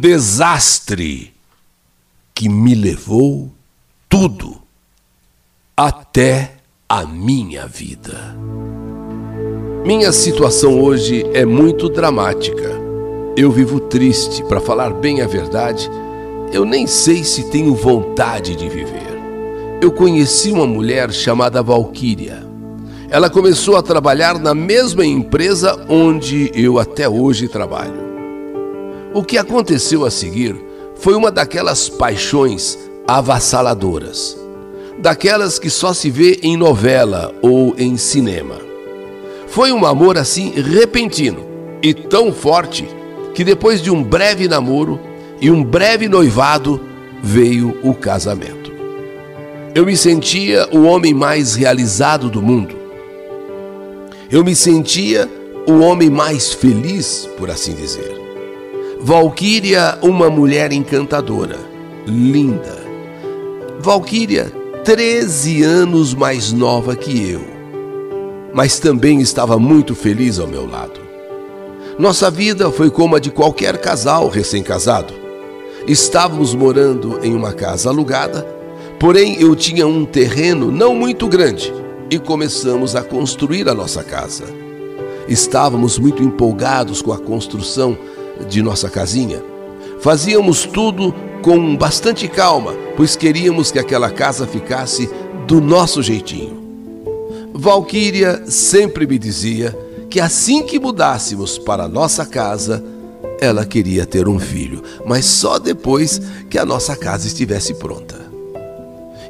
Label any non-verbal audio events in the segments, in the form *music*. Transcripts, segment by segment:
desastre que me levou tudo, até a minha vida. Minha situação hoje é muito dramática. Eu vivo triste, para falar bem a verdade, eu nem sei se tenho vontade de viver. Eu conheci uma mulher chamada Valquíria. Ela começou a trabalhar na mesma empresa onde eu até hoje trabalho. O que aconteceu a seguir foi uma daquelas paixões avassaladoras, daquelas que só se vê em novela ou em cinema. Foi um amor assim repentino e tão forte que depois de um breve namoro e um breve noivado veio o casamento. Eu me sentia o homem mais realizado do mundo. Eu me sentia o homem mais feliz, por assim dizer. Valquíria, uma mulher encantadora, linda. Valquíria, 13 anos mais nova que eu, mas também estava muito feliz ao meu lado. Nossa vida foi como a de qualquer casal recém-casado. Estávamos morando em uma casa alugada, porém eu tinha um terreno não muito grande e começamos a construir a nossa casa. Estávamos muito empolgados com a construção de nossa casinha. Fazíamos tudo com bastante calma, pois queríamos que aquela casa ficasse do nosso jeitinho. Valquíria sempre me dizia que assim que mudássemos para nossa casa, ela queria ter um filho, mas só depois que a nossa casa estivesse pronta.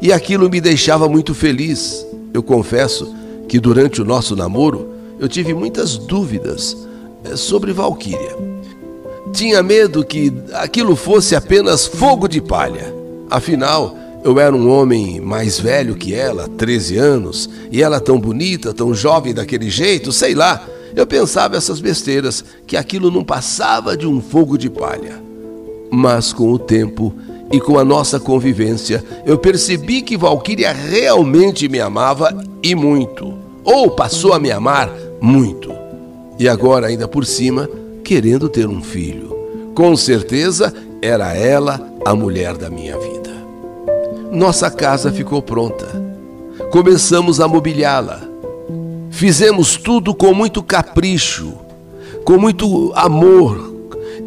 E aquilo me deixava muito feliz. Eu confesso que durante o nosso namoro eu tive muitas dúvidas eh, sobre Valquíria. Tinha medo que aquilo fosse apenas fogo de palha. Afinal, eu era um homem mais velho que ela, 13 anos, e ela tão bonita, tão jovem daquele jeito, sei lá. Eu pensava essas besteiras, que aquilo não passava de um fogo de palha. Mas com o tempo e com a nossa convivência, eu percebi que Valquíria realmente me amava e muito, ou passou a me amar muito. E agora, ainda por cima, querendo ter um filho. Com certeza era ela a mulher da minha vida. Nossa casa ficou pronta. Começamos a mobiliá-la. Fizemos tudo com muito capricho, com muito amor.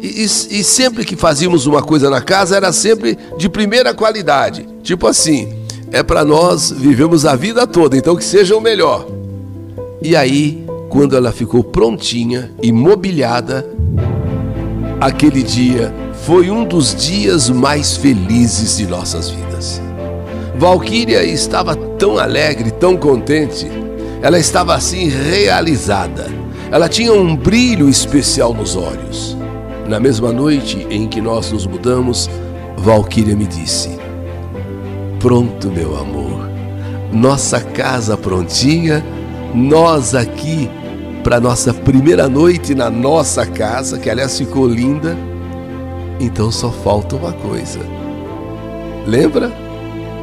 E, e, e, sempre que fazíamos uma coisa na casa era sempre de primeira qualidade. Tipo assim, é para nós vivemos a vida toda, então que seja o melhor. E aí quando ela ficou prontinha e mobiliada, aquele dia foi um dos dias mais felizes de nossas vidas. Valquíria estava tão alegre, tão contente, ela estava assim realizada. Ela tinha um brilho especial nos olhos. Na mesma noite em que nós nos mudamos, Valquíria me disse: Pronto, meu amor, nossa casa prontinha, nós aqui para nossa primeira noite na nossa casa, que aliás ficou linda. Então só falta uma coisa. Lembra?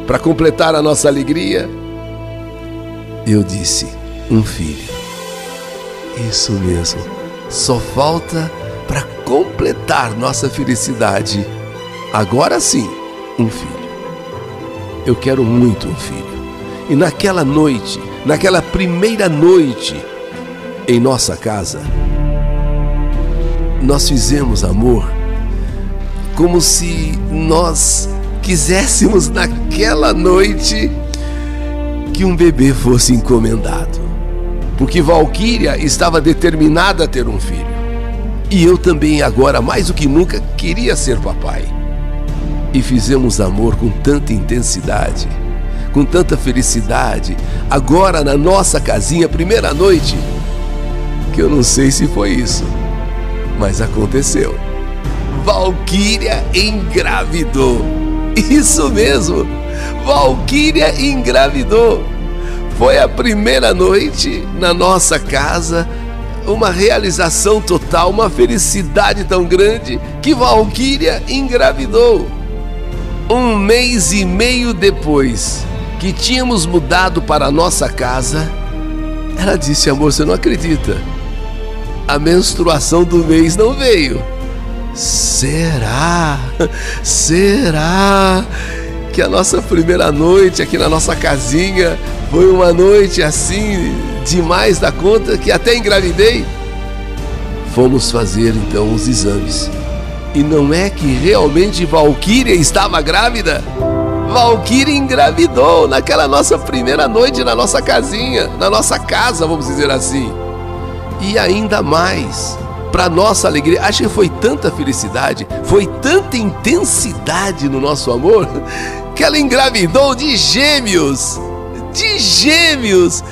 Para completar a nossa alegria, eu disse: um filho. Isso mesmo. Só falta para completar nossa felicidade. Agora sim, um filho. Eu quero muito um filho. E naquela noite, naquela primeira noite, em nossa casa, nós fizemos amor como se nós quiséssemos naquela noite que um bebê fosse encomendado. Porque Valquíria estava determinada a ter um filho. E eu também, agora mais do que nunca, queria ser papai. E fizemos amor com tanta intensidade, com tanta felicidade. Agora, na nossa casinha, primeira noite, que eu não sei se foi isso, mas aconteceu. Valquíria engravidou. Isso mesmo, Valquíria engravidou. Foi a primeira noite na nossa casa, uma realização total, uma felicidade tão grande que Valquíria engravidou. Um mês e meio depois que tínhamos mudado para a nossa casa, ela disse: Amor, você não acredita? A menstruação do mês não veio. Será? Será que a nossa primeira noite aqui na nossa casinha foi uma noite assim demais da conta que até engravidei? Fomos fazer então os exames. E não é que realmente Valquíria estava grávida? Valquíria engravidou naquela nossa primeira noite na nossa casinha, na nossa casa, vamos dizer assim. E ainda mais, para nossa alegria, acho que foi tanta felicidade, foi tanta intensidade no nosso amor, *laughs* que ela engravidou de gêmeos. De gêmeos!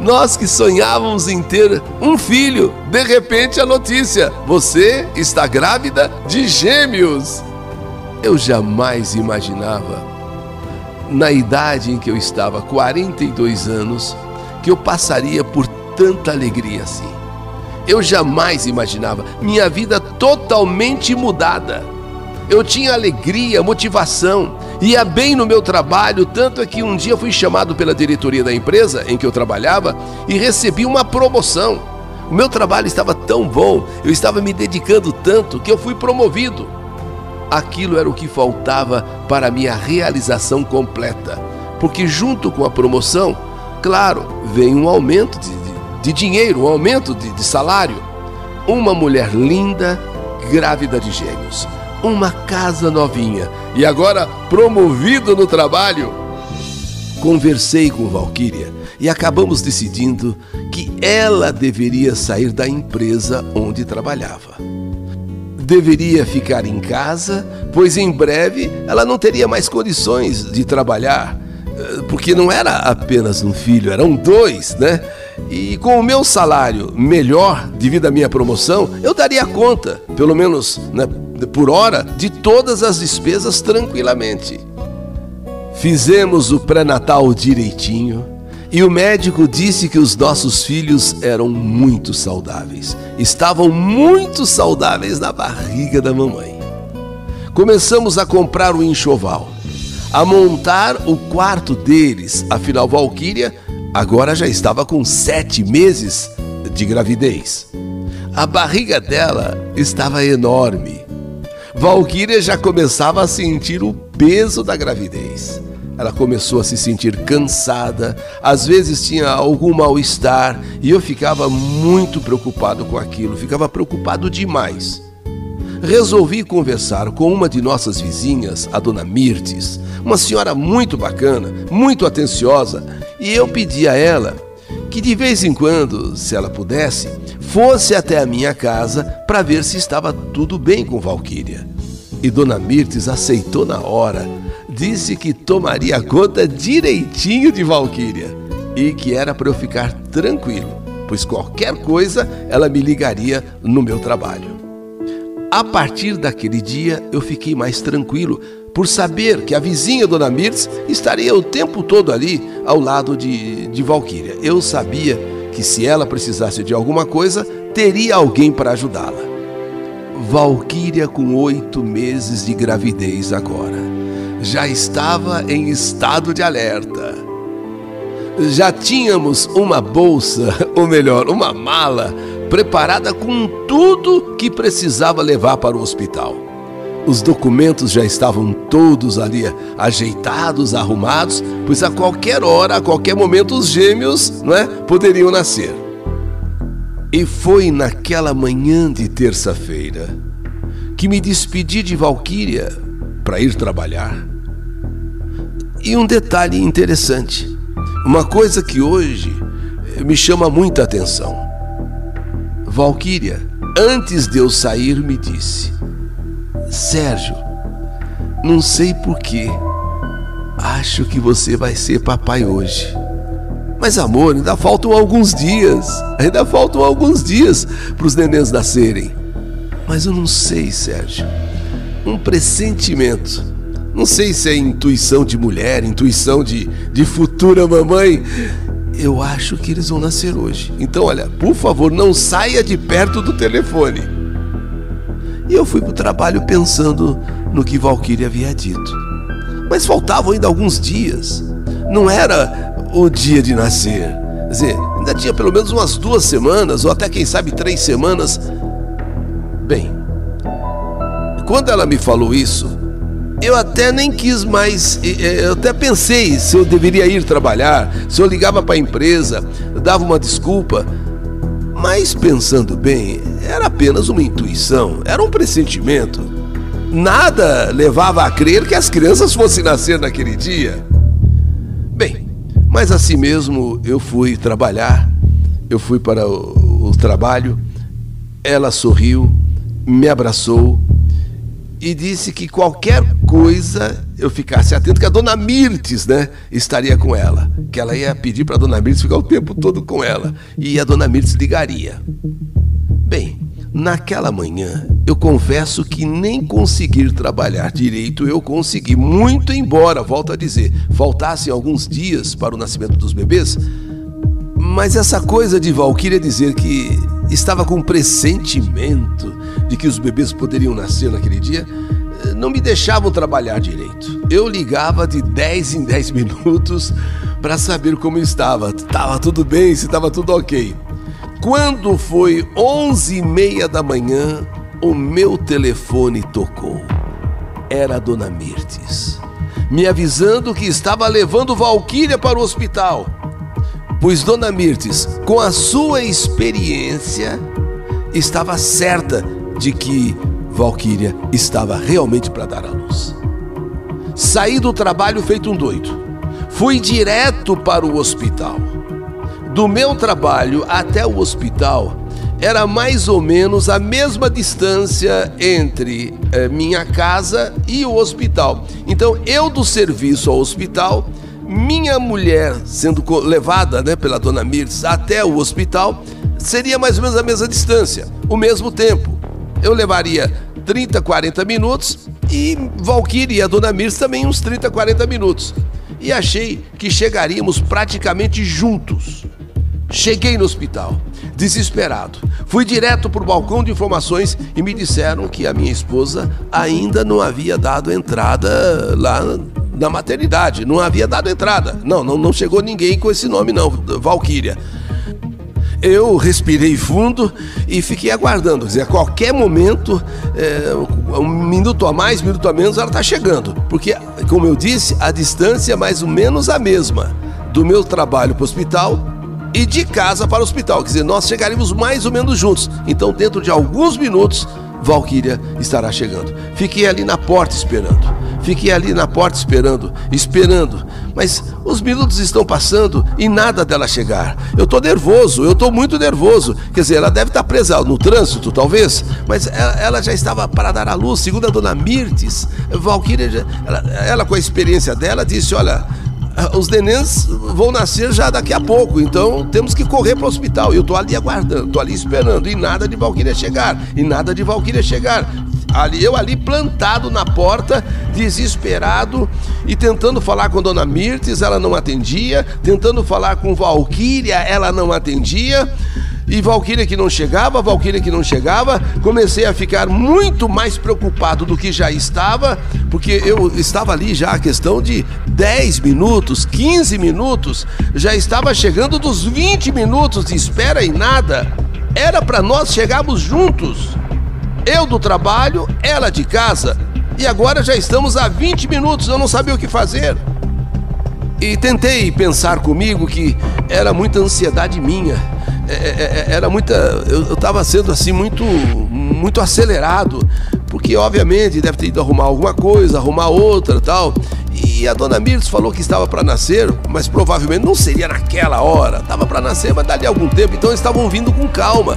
Nós que sonhávamos em ter um filho, de repente a notícia: você está grávida de gêmeos. Eu jamais imaginava, na idade em que eu estava, 42 anos, que eu passaria por tanta alegria assim. Eu jamais imaginava minha vida totalmente mudada. Eu tinha alegria, motivação, ia bem no meu trabalho, tanto é que um dia fui chamado pela diretoria da empresa em que eu trabalhava e recebi uma promoção. O meu trabalho estava tão bom, eu estava me dedicando tanto que eu fui promovido. Aquilo era o que faltava para a minha realização completa, porque junto com a promoção, claro, vem um aumento de, de, dinheiro, um aumento de, de salário. Uma mulher linda, grávida de gêmeos uma casa novinha e agora promovido no trabalho. Conversei com Valquíria e acabamos decidindo que ela deveria sair da empresa onde trabalhava. Deveria ficar em casa, pois em breve ela não teria mais condições de trabalhar, eh, porque não era apenas um filho, eram dois, né? E com o meu salário melhor devido à minha promoção, eu daria conta, pelo menos né, por hora, de todas as despesas tranquilamente. Fizemos o pré-natal direitinho e o médico disse que os nossos filhos eram muito saudáveis. Estavam muito saudáveis na barriga da mamãe. Começamos a comprar o enxoval, a montar o quarto deles, afinal, Valquíria agora já estava com sete meses de gravidez. A barriga dela estava enorme. Valquíria já começava a sentir o peso da gravidez. Ela começou a se sentir cansada, às vezes tinha algum mal-estar e eu ficava muito preocupado com aquilo, ficava preocupado demais. Resolvi conversar com uma de nossas vizinhas, a dona Mirtes, uma senhora muito bacana, muito atenciosa e eu pedi a ela que de vez em quando, se ela pudesse, fosse até a minha casa para ver se estava tudo bem com Valquíria. E Dona Mirtes aceitou na hora, disse que tomaria conta direitinho de Valquíria e que era para eu ficar tranquilo, pois qualquer coisa ela me ligaria no meu trabalho. A partir daquele dia eu fiquei mais tranquilo, por saber que a vizinha Dona Mirtz estaria o tempo todo ali ao lado de, de Valquíria. Eu sabia que se ela precisasse de alguma coisa, teria alguém para ajudá-la. Valquíria, com oito meses de gravidez agora, já estava em estado de alerta. Já tínhamos uma bolsa, *laughs* ou melhor, uma mala, preparada com tudo que precisava levar para o hospital. Os documentos já estavam todos ali ajeitados, arrumados, pois a qualquer hora, a qualquer momento, os gêmeos não é, poderiam nascer. E foi naquela manhã de terça-feira que me despedi de Valquíria para ir trabalhar. E um detalhe interessante, uma coisa que hoje me chama muita atenção. Valquíria, antes de eu sair, me disse: Sérgio, não sei porquê. Acho que você vai ser papai hoje. Mas amor, ainda faltam alguns dias. Ainda faltam alguns dias para os nenéns nascerem. Mas eu não sei, Sérgio. Um pressentimento. Não sei se é intuição de mulher, intuição de, de futura mamãe. Eu acho que eles vão nascer hoje. Então, olha, por favor, não saia de perto do telefone. E eu fui para o trabalho pensando no que Valkyrie havia dito. Mas faltavam ainda alguns dias. Não era o dia de nascer. Quer dizer, ainda tinha pelo menos umas duas semanas, ou até quem sabe três semanas. Bem, quando ela me falou isso, eu até nem quis mais, eu até pensei se eu deveria ir trabalhar, se eu ligava para a empresa, dava uma desculpa. Mas pensando bem, era apenas uma intuição, era um pressentimento. Nada levava a crer que as crianças fossem nascer naquele dia. Bem, mas assim mesmo eu fui trabalhar, eu fui para o, o trabalho, ela sorriu, me abraçou e disse que qualquer coisa eu ficasse atento, que a dona Mirtes, né, estaria com ela. Que ela ia pedir para a dona Mirtes ficar o tempo todo com ela. E a dona Mirtes ligaria. Bem, naquela manhã, eu confesso que nem conseguir trabalhar direito eu consegui, muito embora, volto a dizer, faltassem alguns dias para o nascimento dos bebês. Mas essa coisa de Valquíria dizer que estava com pressentimento de que os bebês poderiam nascer naquele dia, eh, não me deixavam trabalhar direito. Eu ligava de 10 em 10 *laughs* minutos para saber como estava. Estava tudo bem, se estava tudo ok. Quando foi 11 e meia da manhã, o meu telefone tocou. Era a dona Mirtes, me avisando que estava levando Valquíria para o hospital. Pois Dona Mirtes, com a sua experiência, estava certa de que Valquíria estava realmente para dar à luz. Saí do trabalho feito um doido. Fui direto para o hospital. Do meu trabalho até o hospital era mais ou menos a mesma distância entre eh, minha casa e o hospital. Então, eu do serviço ao hospital, minha mulher sendo levada né, pela dona Mirtes até o hospital, seria mais ou menos a mesma distância, o mesmo tempo eu levaria 30, 40 minutos e Valkyrie e a Dona Mirce também uns 30, 40 minutos. E achei que chegaríamos praticamente juntos. Cheguei no hospital, desesperado. Fui direto para o balcão de informações e me disseram que a minha esposa ainda não havia dado entrada lá na maternidade. Não havia dado entrada. Não, não, não chegou ninguém com esse nome, não, Valquíria eu respirei fundo e fiquei aguardando. Quer dizer, a qualquer momento, é, um minuto a mais, um minuto a menos, ela está chegando. Porque, como eu disse, a distância é mais ou menos a mesma do meu trabalho para o hospital e de casa para o hospital. Quer dizer, nós chegaremos mais ou menos juntos. Então, dentro de alguns minutos, Valquíria estará chegando. Fiquei ali na porta esperando. Fiquei ali na porta esperando, esperando. Mas os minutos estão passando e nada dela chegar. Eu estou nervoso, eu estou muito nervoso. Quer dizer, ela deve estar presa no trânsito, talvez, mas ela, ela já estava para dar à luz, segundo a dona Mirtes. Valquíria, ela, ela com a experiência dela, disse: Olha, os nenéns vão nascer já daqui a pouco, então temos que correr para o hospital. Eu estou ali aguardando, estou ali esperando, e nada de Valquíria chegar, e nada de Valquíria chegar. Ali, eu ali plantado na porta, desesperado e tentando falar com Dona Mirtes, ela não atendia, tentando falar com Valquíria, ela não atendia. E Valquíria que não chegava, Valquíria que não chegava, comecei a ficar muito mais preocupado do que já estava, porque eu estava ali já a questão de 10 minutos, 15 minutos, já estava chegando dos 20 minutos de espera e nada. Era para nós chegarmos juntos. Eu do trabalho, ela de casa. E agora já estamos a 20 minutos, eu não sabia o que fazer. E tentei pensar comigo que era muita ansiedade minha é, é, é, era muita. Eu estava sendo assim muito, muito acelerado, porque obviamente deve ter ido arrumar alguma coisa, arrumar outra tal. E a dona Mirtes falou que estava para nascer, mas provavelmente não seria naquela hora. Estava para nascer, mas dali algum tempo, então eles estavam vindo com calma.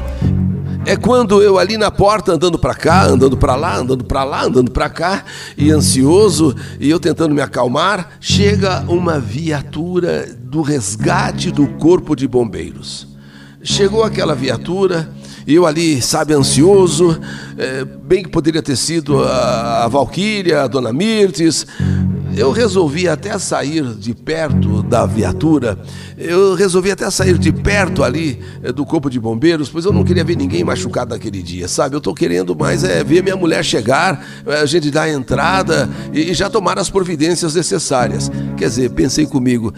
É quando eu ali na porta andando para cá, andando para lá, andando para lá, andando para cá e ansioso e eu tentando me acalmar, chega uma viatura do resgate do corpo de bombeiros. Chegou aquela viatura, eu ali, sabe, ansioso, é, bem que poderia ter sido a, a Valquíria, a Dona Mirtes. Eu resolvi até sair de perto da viatura, eu resolvi até sair de perto ali é, do corpo de bombeiros, pois eu não queria ver ninguém machucado naquele dia, sabe? Eu estou querendo mais é ver minha mulher chegar, é, a gente dar a entrada e, já tomar as providências necessárias. Quer dizer, pensei comigo,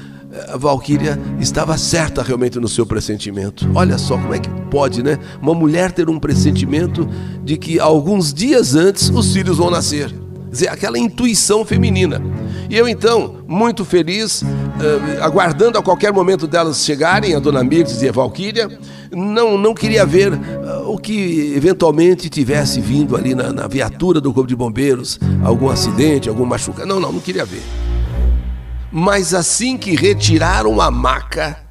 a Valquíria estava certa realmente no seu pressentimento. Olha só como é que pode, né? Uma mulher ter um pressentimento de que alguns dias antes os filhos vão nascer. Quer dizer, aquela intuição feminina. E eu então, muito feliz, uh, aguardando a qualquer momento delas chegarem, a Dona Mirtes e a Valquíria, não, não queria ver uh, o que eventualmente tivesse vindo ali na, na viatura do Corpo de Bombeiros, algum acidente, algum machucado. Não, não, não queria ver. Mas assim que retiraram a maca,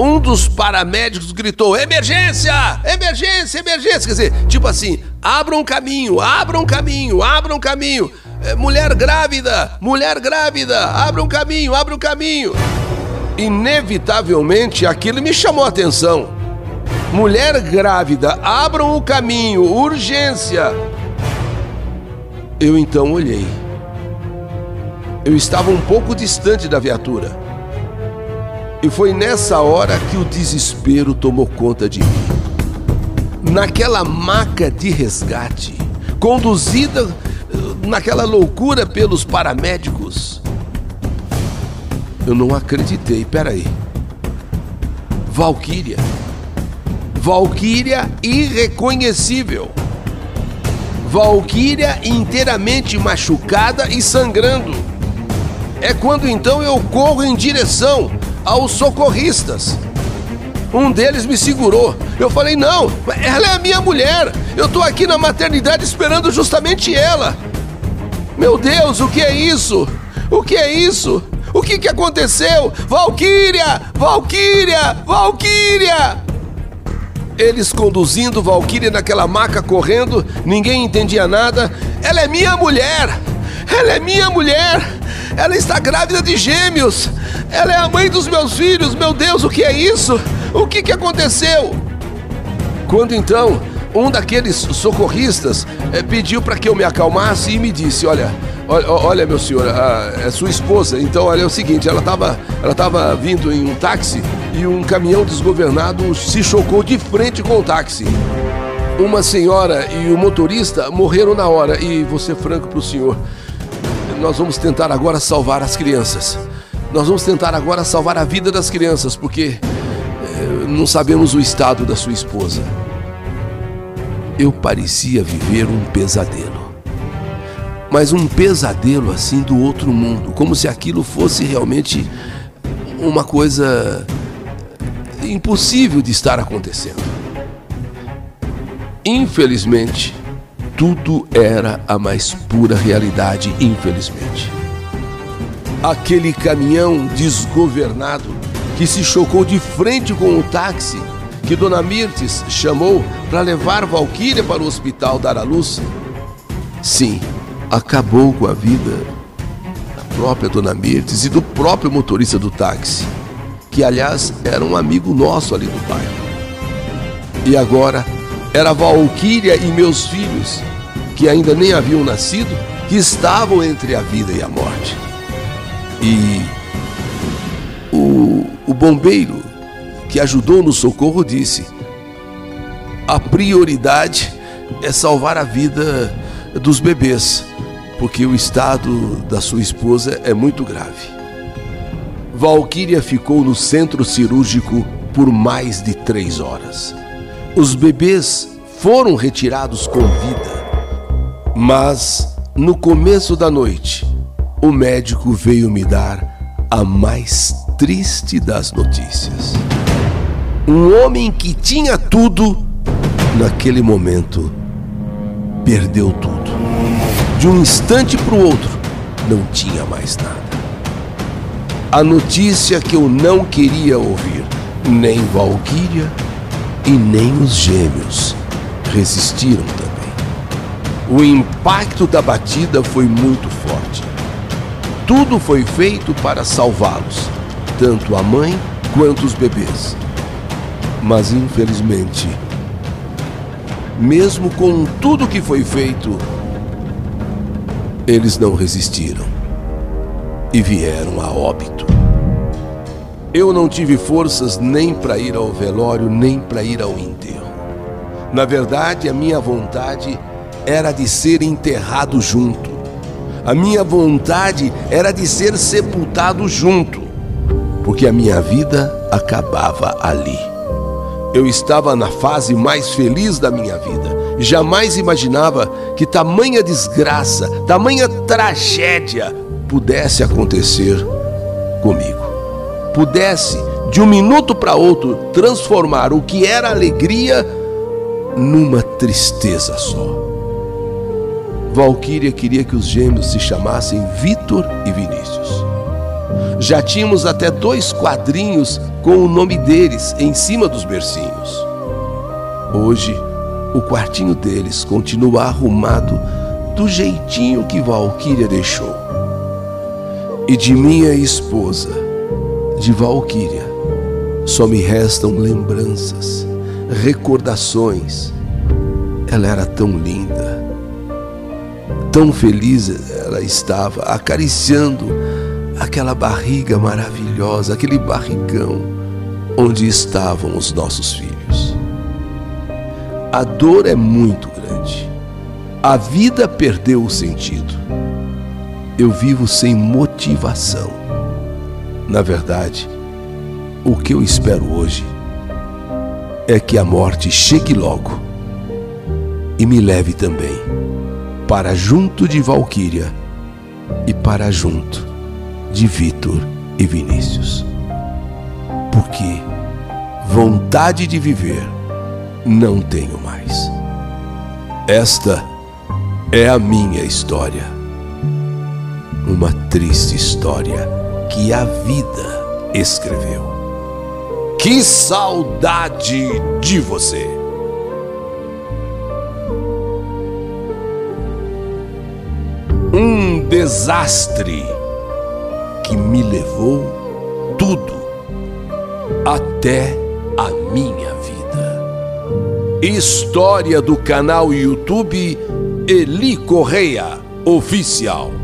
um dos paramédicos gritou: emergência! Emergência, emergência! Quer dizer, tipo assim, abra um caminho, abra um caminho, abra um caminho. É, mulher grávida, mulher grávida, abra um caminho, abra um caminho. Inevitavelmente aquilo me chamou a atenção. Mulher grávida, abram o caminho, urgência. Eu então olhei eu estava um pouco distante da viatura. E foi nessa hora que o desespero tomou conta de mim. Naquela maca de resgate, conduzida naquela loucura pelos paramédicos, eu não acreditei. Peraí. Valquíria. Valquíria irreconhecível. Valquíria inteiramente machucada e sangrando. É quando então eu corro em direção aos socorristas. Um deles me segurou. Eu falei: Não, ela é a minha mulher. Eu tô aqui na maternidade esperando justamente ela. Meu Deus, o que é isso? O que é isso? O que, que aconteceu? Valquíria! Valquíria! Valquíria! Eles conduzindo Valquíria naquela maca correndo, ninguém entendia nada. Ela é minha mulher! Ela é minha mulher! Ela está grávida de gêmeos. Ela é a mãe dos meus filhos. Meu Deus, o que é isso? O que, que aconteceu? Quando então um daqueles socorristas é, pediu para que eu me acalmasse e me disse: Olha, olha, olha meu senhor, a, é sua esposa. Então, olha é o seguinte: ela estava ela tava vindo em um táxi e um caminhão desgovernado se chocou de frente com o táxi. Uma senhora e o motorista morreram na hora. E vou ser franco para o senhor nós vamos tentar agora salvar as crianças. Nós vamos tentar agora salvar a vida das crianças, porque não sabemos o estado da sua esposa. Eu parecia viver um pesadelo. Mas um pesadelo assim do outro mundo, como se aquilo fosse realmente uma coisa impossível de estar acontecendo. Infelizmente, tudo era a mais pura realidade, infelizmente. Aquele caminhão desgovernado que se chocou de frente com o táxi que Dona Mirtes chamou para levar Valquíria para o hospital dar à luz, sim, acabou com a vida da própria Dona Mirtes e do próprio motorista do táxi, que aliás era um amigo nosso ali do bairro. E agora era Valquíria e meus filhos que ainda nem haviam nascido, que estavam entre a vida e a morte. E o, bombeiro que ajudou no socorro disse: a prioridade é salvar a vida dos bebês, porque o estado da sua esposa é muito grave. Valquíria ficou no centro cirúrgico por mais de três horas. Os bebês foram retirados com vida mas no começo da noite, o médico veio me dar a mais triste das notícias. Um homem que tinha tudo, naquele momento, perdeu tudo. De um instante para o outro, não tinha mais nada. A notícia que eu não queria ouvir, nem Valquíria e nem os gêmeos resistiram também. O impacto da batida foi muito forte. Tudo foi feito para salvá-los, tanto a mãe quanto os bebês. Mas infelizmente, mesmo com tudo que foi feito, eles não resistiram e vieram a óbito. Eu não tive forças nem para ir ao velório, nem para ir ao enterro. Na verdade, a minha vontade era de ser enterrado junto. A minha vontade era de ser sepultado junto. Porque a minha vida acabava ali. Eu estava na fase mais feliz da minha vida. Jamais imaginava que tamanha desgraça, tamanha tragédia pudesse acontecer comigo. Pudesse, de um minuto para outro, transformar o que era alegria numa tristeza só. Valquíria queria que os gêmeos se chamassem Vitor e Vinícius. Já tínhamos até dois quadrinhos com o nome deles em cima dos bercinhos. Hoje, o quartinho deles continua arrumado do jeitinho que Valquíria deixou. E de minha esposa, de Valquíria, só me restam lembranças, recordações. Ela era tão linda, tão feliz ela estava, acariciando aquela barriga maravilhosa, aquele barrigão onde estavam os nossos filhos. A dor é muito grande. A vida perdeu o sentido. Eu vivo sem motivação. Na verdade, o que eu espero hoje é que a morte chegue logo e me leve também para junto de Valquíria e para junto de Vitor e Vinícius. Porque vontade de viver não tenho mais. Esta é a minha história. Uma triste história que a vida escreveu. Que saudade de você! Um desastre que me levou tudo até a minha vida. História do canal YouTube Eli Correia Oficial.